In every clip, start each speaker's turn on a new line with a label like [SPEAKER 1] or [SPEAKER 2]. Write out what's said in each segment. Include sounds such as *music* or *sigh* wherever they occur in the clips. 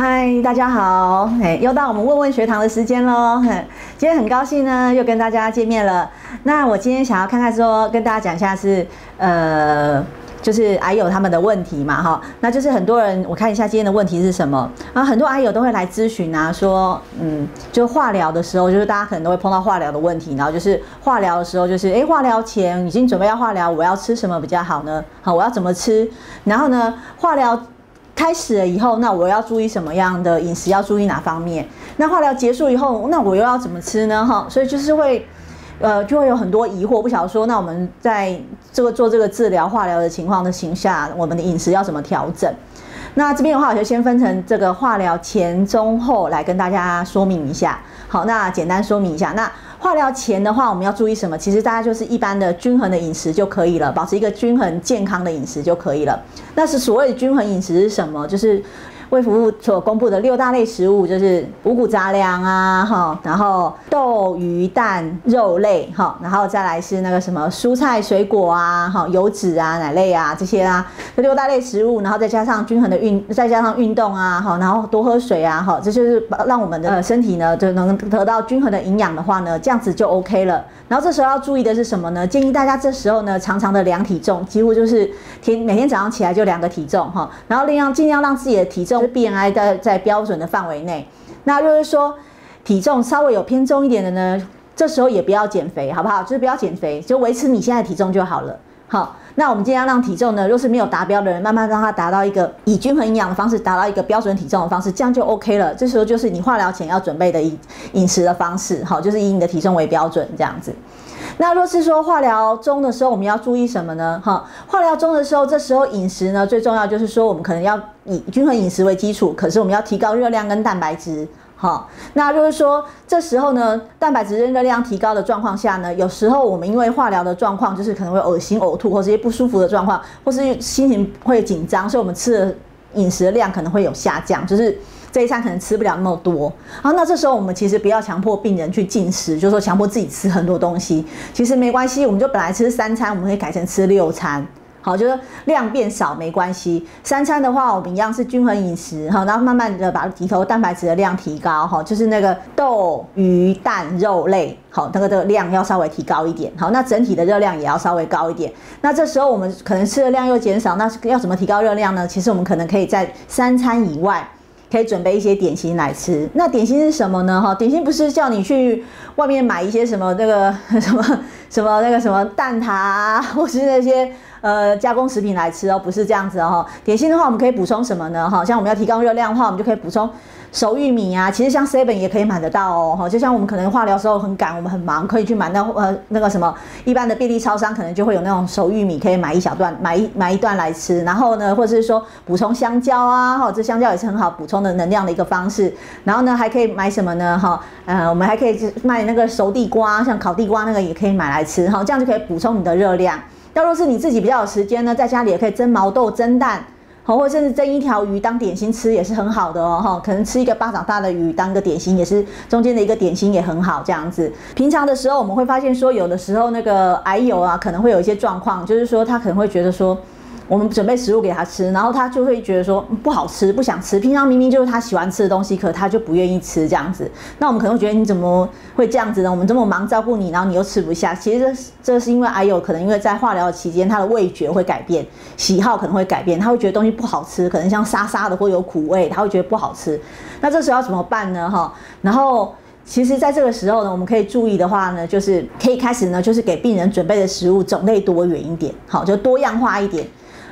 [SPEAKER 1] 嗨，大家好，哎，又到我们问问学堂的时间喽。今天很高兴呢，又跟大家见面了。那我今天想要看看说，跟大家讲一下是，呃，就是癌友他们的问题嘛，哈。那就是很多人，我看一下今天的问题是什么啊？很多癌友都会来咨询啊，说，嗯，就化疗的时候，就是大家可能都会碰到化疗的问题，然后就是化疗的时候，就是哎，化疗前已经准备要化疗，我要吃什么比较好呢？好，我要怎么吃？然后呢，化疗。开始了以后，那我要注意什么样的饮食？要注意哪方面？那化疗结束以后，那我又要怎么吃呢？哈，所以就是会，呃，就会有很多疑惑，不晓得说，那我们在这个做这个治疗化疗的情况的情下，我们的饮食要怎么调整？那这边的话，我就先分成这个化疗前、中、后来跟大家说明一下。好，那简单说明一下，那。化疗前的话，我们要注意什么？其实大家就是一般的均衡的饮食就可以了，保持一个均衡健康的饮食就可以了。那是所谓均衡饮食是什么？就是。为服务所公布的六大类食物，就是五谷杂粮啊，哈，然后豆、鱼、蛋、肉类，哈，然后再来是那个什么蔬菜、水果啊，哈，油脂啊、奶类啊这些啊，这六大类食物，然后再加上均衡的运，再加上运动啊，哈，然后多喝水啊，哈，这就是让我们的身体呢就能得到均衡的营养的话呢，这样子就 OK 了。然后这时候要注意的是什么呢？建议大家这时候呢，常常的量体重，几乎就是天每天早上起来就量个体重，哈，然后尽量尽量让自己的体重。BMI 在在标准的范围内，那就是说体重稍微有偏重一点的呢，这时候也不要减肥，好不好？就是不要减肥，就维持你现在体重就好了。好，那我们尽量让体重呢，若是没有达标的人，慢慢让它达到一个以均衡营养的方式，达到一个标准体重的方式，这样就 OK 了。这时候就是你化疗前要准备的饮饮食的方式，好，就是以你的体重为标准这样子。那若是说化疗中的时候，我们要注意什么呢？哈，化疗中的时候，这时候饮食呢最重要就是说，我们可能要以均衡饮食为基础，可是我们要提高热量跟蛋白质。哈，那就是说这时候呢，蛋白质热量提高的状况下呢，有时候我们因为化疗的状况，就是可能会恶心、呕吐或这些不舒服的状况，或是心情会紧张，所以我们吃的饮食的量可能会有下降，就是。这一餐可能吃不了那么多，好，那这时候我们其实不要强迫病人去进食，就是说强迫自己吃很多东西，其实没关系，我们就本来吃三餐，我们可以改成吃六餐，好，就是量变少没关系。三餐的话，我们一样是均衡饮食，哈，然后慢慢的把里头蛋白质的量提高，哈，就是那个豆、鱼、蛋、肉类，好，那个的量要稍微提高一点，好，那整体的热量也要稍微高一点。那这时候我们可能吃的量又减少，那要怎么提高热量呢？其实我们可能可以在三餐以外。可以准备一些点心来吃。那点心是什么呢？哈，点心不是叫你去外面买一些什么那个 *laughs* 什么什么那个什么蛋挞啊，或是那些呃加工食品来吃哦，不是这样子哦。点心的话，我们可以补充什么呢？哈，像我们要提高热量的话，我们就可以补充。熟玉米啊，其实像 Seven 也可以买得到哦，哈，就像我们可能化疗时候很赶，我们很忙，可以去买那呃那个什么一般的便利超商，可能就会有那种熟玉米，可以买一小段，买一买一段来吃。然后呢，或者是说补充香蕉啊，哈，这香蕉也是很好补充的能量的一个方式。然后呢，还可以买什么呢？哈，呃，我们还可以卖那个熟地瓜，像烤地瓜那个也可以买来吃，哈，这样就可以补充你的热量。要若是你自己比较有时间呢，在家里也可以蒸毛豆、蒸蛋。好，或者甚至蒸一条鱼当点心吃也是很好的哦，哈，可能吃一个巴掌大的鱼当个点心也是中间的一个点心也很好，这样子。平常的时候我们会发现说，有的时候那个癌友啊，可能会有一些状况，就是说他可能会觉得说。我们准备食物给他吃，然后他就会觉得说不好吃，不想吃。平常明明就是他喜欢吃的东西，可他就不愿意吃这样子。那我们可能会觉得你怎么会这样子呢？我们这么忙照顾你，然后你又吃不下。其实这是这是因为癌友可能因为在化疗期间，他的味觉会改变，喜好可能会改变，他会觉得东西不好吃，可能像沙沙的或有苦味，他会觉得不好吃。那这时候要怎么办呢？哈，然后其实在这个时候呢，我们可以注意的话呢，就是可以开始呢，就是给病人准备的食物种类多元一点，好，就多样化一点。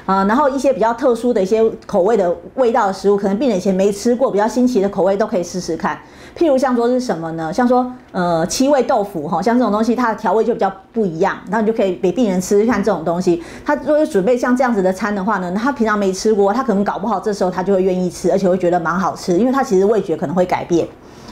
[SPEAKER 1] 啊，然后一些比较特殊的一些口味的味道的食物，可能病人以前没吃过，比较新奇的口味都可以试试看。譬如像说是什么呢？像说呃七味豆腐哈，像这种东西它的调味就比较不一样，然后你就可以给病人吃吃看这种东西。他如果准备像这样子的餐的话呢，他平常没吃过，他可能搞不好这时候他就会愿意吃，而且会觉得蛮好吃，因为他其实味觉可能会改变。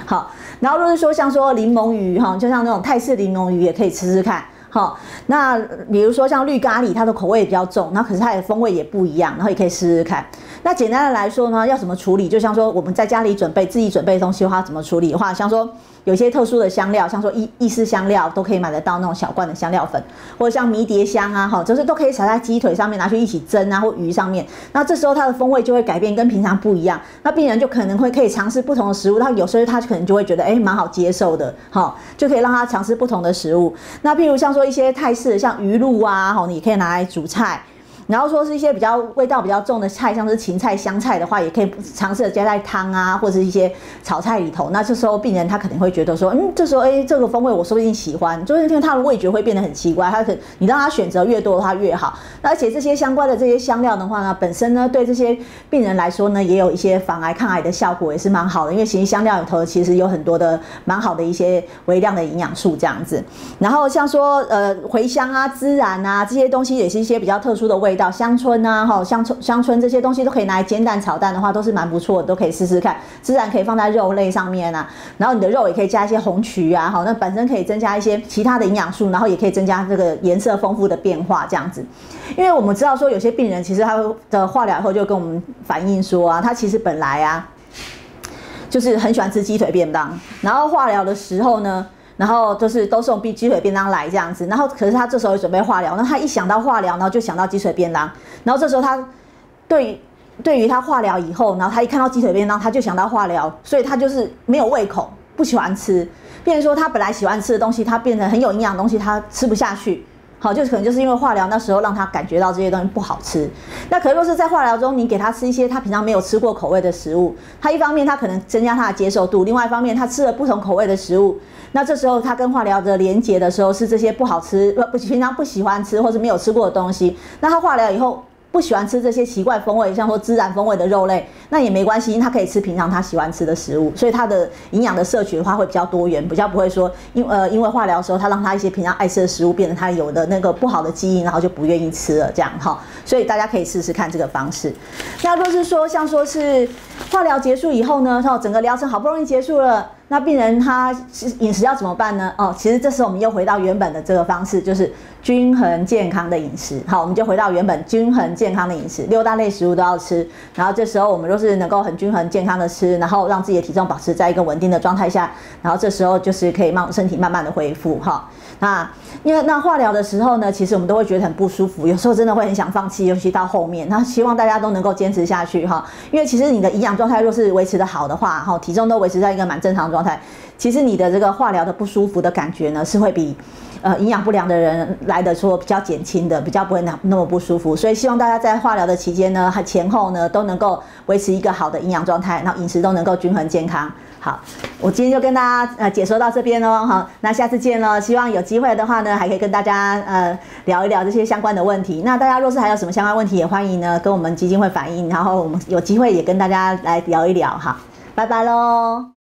[SPEAKER 1] 好，然后如果是说像说柠檬鱼哈，就像那种泰式柠檬鱼也可以吃吃看。好，那比如说像绿咖喱，它的口味比较重，那可是它的风味也不一样，然后也可以试试看。那简单的来说呢，要怎么处理？就像说我们在家里准备自己准备东西的话，怎么处理的话，像说有些特殊的香料，像说意意式香料都可以买得到那种小罐的香料粉，或者像迷迭香啊，哈，就是都可以撒在鸡腿上面拿去一起蒸啊，或鱼上面。那这时候它的风味就会改变，跟平常不一样。那病人就可能会可以尝试不同的食物，他有时候他可能就会觉得哎蛮好接受的，哈，就可以让他尝试不同的食物。那譬如像说一些泰式，像鱼露啊，哈，你可以拿来煮菜。然后说是一些比较味道比较重的菜，像是芹菜、香菜的话，也可以尝试的加在汤啊，或者是一些炒菜里头。那这时候病人他可能会觉得说，嗯，这时候哎，这个风味我说不定喜欢，就是因为他的味觉会变得很奇怪。他可你让他选择越多的话越好。而且这些相关的这些香料的话呢，本身呢对这些病人来说呢，也有一些防癌抗癌的效果，也是蛮好的。因为其实香料里头其实有很多的蛮好的一些微量的营养素这样子。然后像说呃茴香啊、孜然啊这些东西，也是一些比较特殊的味。到香椿啊，哈，香椿、香椿这些东西都可以拿来煎蛋、炒蛋的话，都是蛮不错的，都可以试试看。自然可以放在肉类上面啊，然后你的肉也可以加一些红曲啊，哈，那本身可以增加一些其他的营养素，然后也可以增加这个颜色丰富的变化，这样子。因为我们知道说，有些病人其实他的化疗以后就跟我们反映说啊，他其实本来啊，就是很喜欢吃鸡腿便当，然后化疗的时候呢。然后就是都送鸡鸡腿便当来这样子，然后可是他这时候准备化疗，那他一想到化疗，然后就想到鸡腿便当，然后这时候他对对于他化疗以后，然后他一看到鸡腿便当，他就想到化疗，所以他就是没有胃口，不喜欢吃，变说他本来喜欢吃的东西，他变成很有营养东西，他吃不下去。好，就可能就是因为化疗那时候让他感觉到这些东西不好吃。那可若是在化疗中，你给他吃一些他平常没有吃过口味的食物，他一方面他可能增加他的接受度，另外一方面他吃了不同口味的食物，那这时候他跟化疗的连接的时候是这些不好吃不不平常不喜欢吃或是没有吃过的东西，那他化疗以后。不喜欢吃这些奇怪风味，像说孜然风味的肉类，那也没关系，因为他可以吃平常他喜欢吃的食物，所以他的营养的摄取的话会比较多元，比较不会说因呃因为化疗的时候他让他一些平常爱吃的食物变成他有的那个不好的基因，然后就不愿意吃了这样哈，所以大家可以试试看这个方式。那若是说像说是化疗结束以后呢，然后整个疗程好不容易结束了。那病人他饮食要怎么办呢？哦，其实这时候我们又回到原本的这个方式，就是均衡健康的饮食。好，我们就回到原本均衡健康的饮食，六大类食物都要吃。然后这时候我们若是能够很均衡健康的吃，然后让自己的体重保持在一个稳定的状态下。然后这时候就是可以慢身体慢慢的恢复哈。那因为那化疗的时候呢，其实我们都会觉得很不舒服，有时候真的会很想放弃，尤其到后面。那希望大家都能够坚持下去哈，因为其实你的营养状态若是维持的好的话，哈，体重都维持在一个蛮正常状其实你的这个化疗的不舒服的感觉呢，是会比呃营养不良的人来的说比较减轻的，比较不会那那么不舒服。所以希望大家在化疗的期间呢，和前后呢，都能够维持一个好的营养状态，然后饮食都能够均衡健康。好，我今天就跟大家呃解说到这边喽，好，那下次见喽。希望有机会的话呢，还可以跟大家呃聊一聊这些相关的问题。那大家若是还有什么相关问题，也欢迎呢跟我们基金会反映，然后我们有机会也跟大家来聊一聊。好，拜拜喽。